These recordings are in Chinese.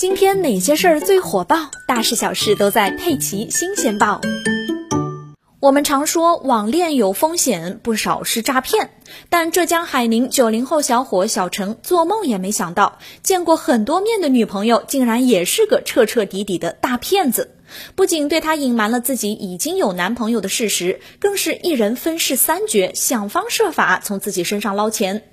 今天哪些事儿最火爆？大事小事都在《佩奇新鲜报》。我们常说网恋有风险，不少是诈骗。但浙江海宁九零后小伙小程做梦也没想到，见过很多面的女朋友竟然也是个彻彻底底的大骗子。不仅对他隐瞒了自己已经有男朋友的事实，更是一人分饰三角，想方设法从自己身上捞钱。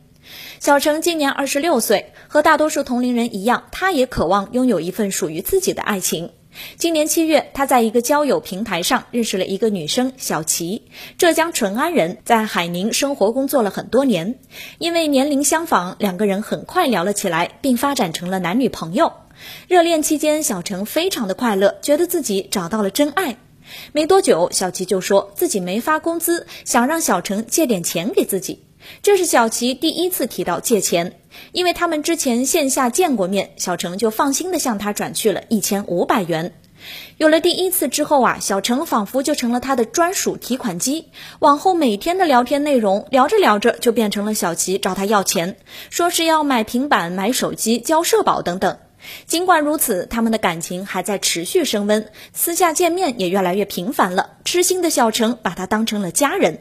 小程今年二十六岁，和大多数同龄人一样，他也渴望拥有一份属于自己的爱情。今年七月，他在一个交友平台上认识了一个女生小齐，浙江淳安人，在海宁生活工作了很多年。因为年龄相仿，两个人很快聊了起来，并发展成了男女朋友。热恋期间，小程非常的快乐，觉得自己找到了真爱。没多久，小齐就说自己没发工资，想让小程借点钱给自己。这是小齐第一次提到借钱，因为他们之前线下见过面，小程就放心的向他转去了一千五百元。有了第一次之后啊，小程仿佛就成了他的专属提款机。往后每天的聊天内容，聊着聊着就变成了小齐找他要钱，说是要买平板、买手机、交社保等等。尽管如此，他们的感情还在持续升温，私下见面也越来越频繁了。痴心的小程把他当成了家人。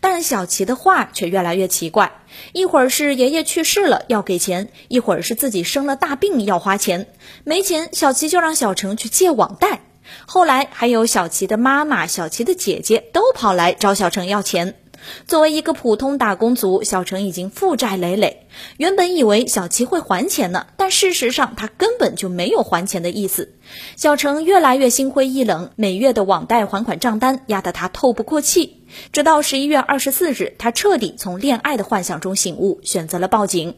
但小琪的话却越来越奇怪，一会儿是爷爷去世了要给钱，一会儿是自己生了大病要花钱，没钱小琪就让小程去借网贷，后来还有小琪的妈妈、小琪的姐姐都跑来找小程要钱。作为一个普通打工族，小程已经负债累累。原本以为小齐会还钱呢，但事实上他根本就没有还钱的意思。小程越来越心灰意冷，每月的网贷还款账单压得他透不过气。直到十一月二十四日，他彻底从恋爱的幻想中醒悟，选择了报警。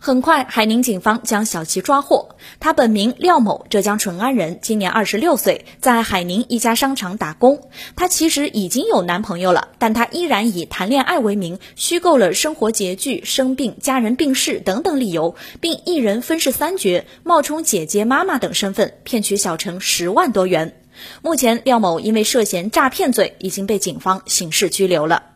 很快，海宁警方将小齐抓获。他本名廖某，浙江淳安人，今年二十六岁，在海宁一家商场打工。他其实已经有男朋友了，但他依然以谈恋爱为名，虚构了生活拮据、生病、家人病逝等等理由，并一人分饰三角，冒充姐姐、妈妈等身份，骗取小陈十万多元。目前，廖某因为涉嫌诈骗罪，已经被警方刑事拘留了。